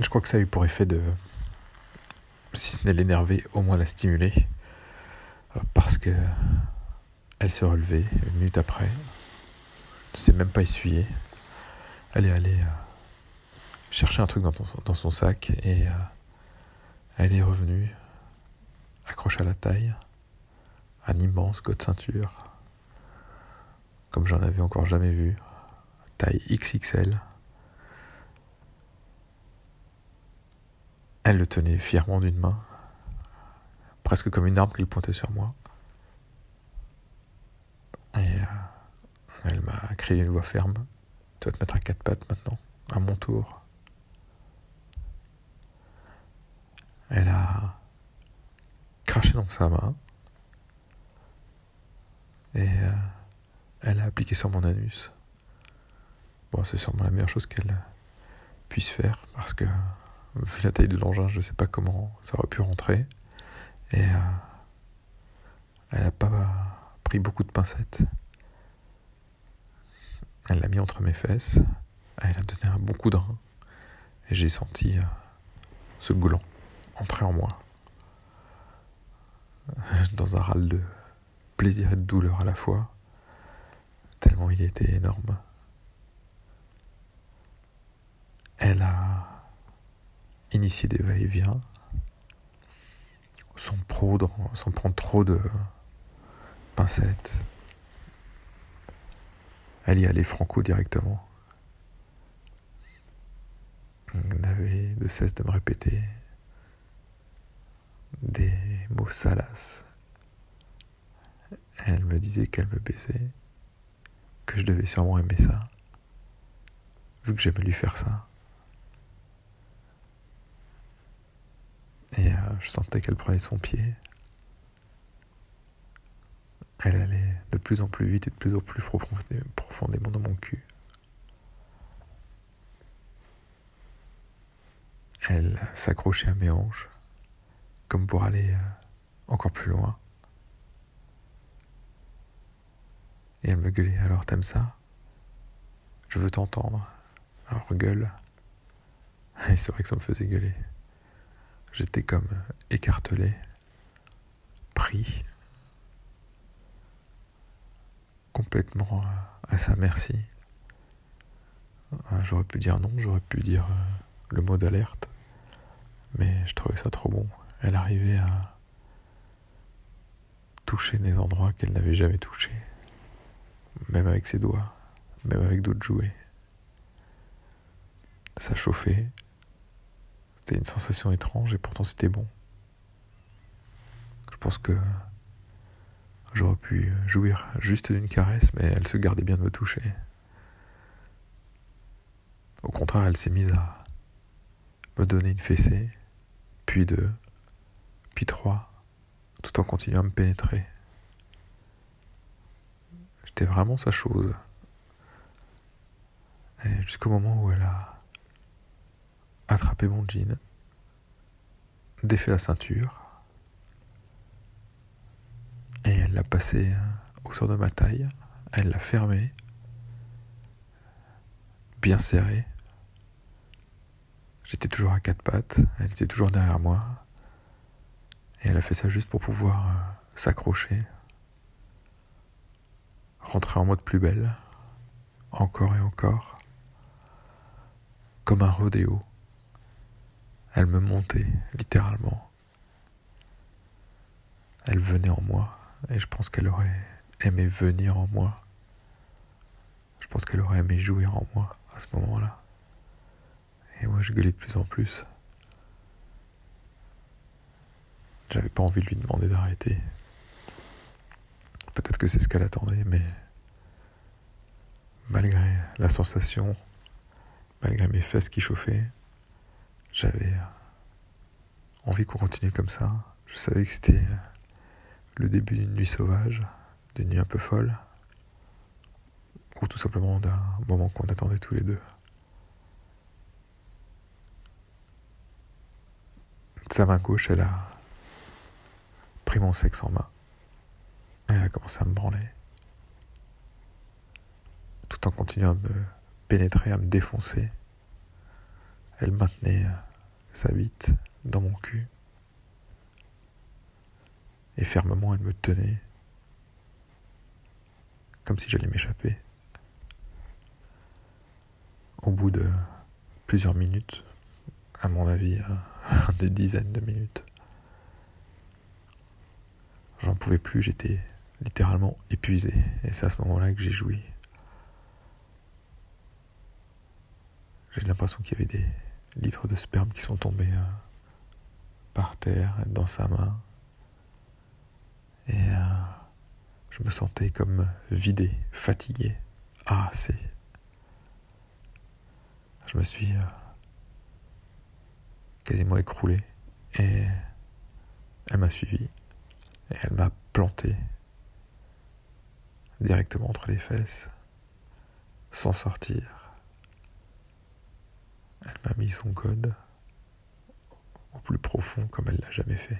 Je crois que ça a eu pour effet de, si ce n'est l'énerver, au moins la stimuler. Euh, parce que elle se relevait une minute après. Ne s'est même pas essuyée. Elle est allée euh, chercher un truc dans, son sac et euh, elle est revenue, accrochée à la taille, un immense de ceinture, comme j'en avais encore jamais vu, taille XXL. Elle le tenait fièrement d'une main, presque comme une arme qu'il pointait sur moi. Et euh, elle m'a crié une voix ferme. Tu vas te mettre à quatre pattes maintenant, à mon tour. Elle a craché dans sa main et euh, elle a appliqué sur mon anus. Bon, c'est sûrement la meilleure chose qu'elle puisse faire parce que vu la taille de l'engin, je sais pas comment ça aurait pu rentrer. Et euh, elle n'a pas pris beaucoup de pincettes. Elle l'a mis entre mes fesses. Elle a donné un bon coup de rein. Et j'ai senti euh, ce gland entrer en moi. Dans un râle de plaisir et de douleur à la fois. Tellement il était énorme. Elle a initié des va-et-vient sans, sans prendre trop de pincettes. Elle y allait franco directement. N'avait de cesse de me répéter des mots salaces. Elle me disait qu'elle me baisait, que je devais sûrement aimer ça, vu que j'aimais lui faire ça. Et euh, je sentais qu'elle prenait son pied. Elle allait de plus en plus vite et de plus en plus profondément dans mon cul. Elle s'accrochait à mes hanches, comme pour aller euh, encore plus loin. Et elle me gueulait, alors t'aimes ça? Je veux t'entendre. Alors gueule. Et c'est vrai que ça me faisait gueuler. J'étais comme écartelé, pris, complètement à sa merci. J'aurais pu dire non, j'aurais pu dire euh, le mot d'alerte, mais je trouvais ça trop bon. Elle arrivait à toucher des endroits qu'elle n'avait jamais touchés, même avec ses doigts, même avec d'autres jouets. Ça chauffait, c'était une sensation étrange et pourtant c'était bon. Je pense que j'aurais pu jouir juste d'une caresse, mais elle se gardait bien de me toucher. Au contraire, elle s'est mise à me donner une fessée, puis deux, puis trois, tout en continuant à me pénétrer. J'étais vraiment sa chose. Jusqu'au moment où elle a attrapé mon jean, défait la ceinture, et elle l'a passé autour de ma taille, elle l'a fermé, bien serré. J'étais toujours à quatre pattes, elle était toujours derrière moi, et elle a fait ça juste pour pouvoir euh, s'accrocher, rentrer en mode plus belle, encore et encore, comme un rodéo. Elle me montait, littéralement. Elle venait en moi, et je pense qu'elle aurait aimé venir en moi. Je pense qu'elle aurait aimé jouir en moi à ce moment-là. Et moi, je gueulais de plus en plus. J'avais pas envie de lui demander d'arrêter. Peut-être que c'est ce qu'elle attendait, mais malgré la sensation, malgré mes fesses qui chauffaient, j'avais envie qu'on continue comme ça. Je savais que c'était euh, le début d'une nuit sauvage, d'une nuit un peu folle, ou tout simplement d'un moment qu'on attendait tous les deux. De sa main gauche, elle a pris mon sexe en main. Elle a commencé à me branler. Tout en continuant à me pénétrer, à me défoncer. Elle maintenait euh, sa bite dans mon cul. Et fermement, elle me tenait, comme si j'allais m'échapper. Au bout de plusieurs minutes, à mon avis, des dizaines de minutes, j'en pouvais plus, j'étais littéralement épuisé. Et c'est à ce moment-là que j'ai joui. J'ai l'impression qu'il y avait des litres de sperme qui sont tombés euh, par terre, dans sa main. Et euh, je me sentais comme vidé, fatigué. Ah. Je me suis euh, quasiment écroulé. Et elle m'a suivi. Et elle m'a planté directement entre les fesses, sans sortir. Elle m'a mis son code au plus profond comme elle l'a jamais fait.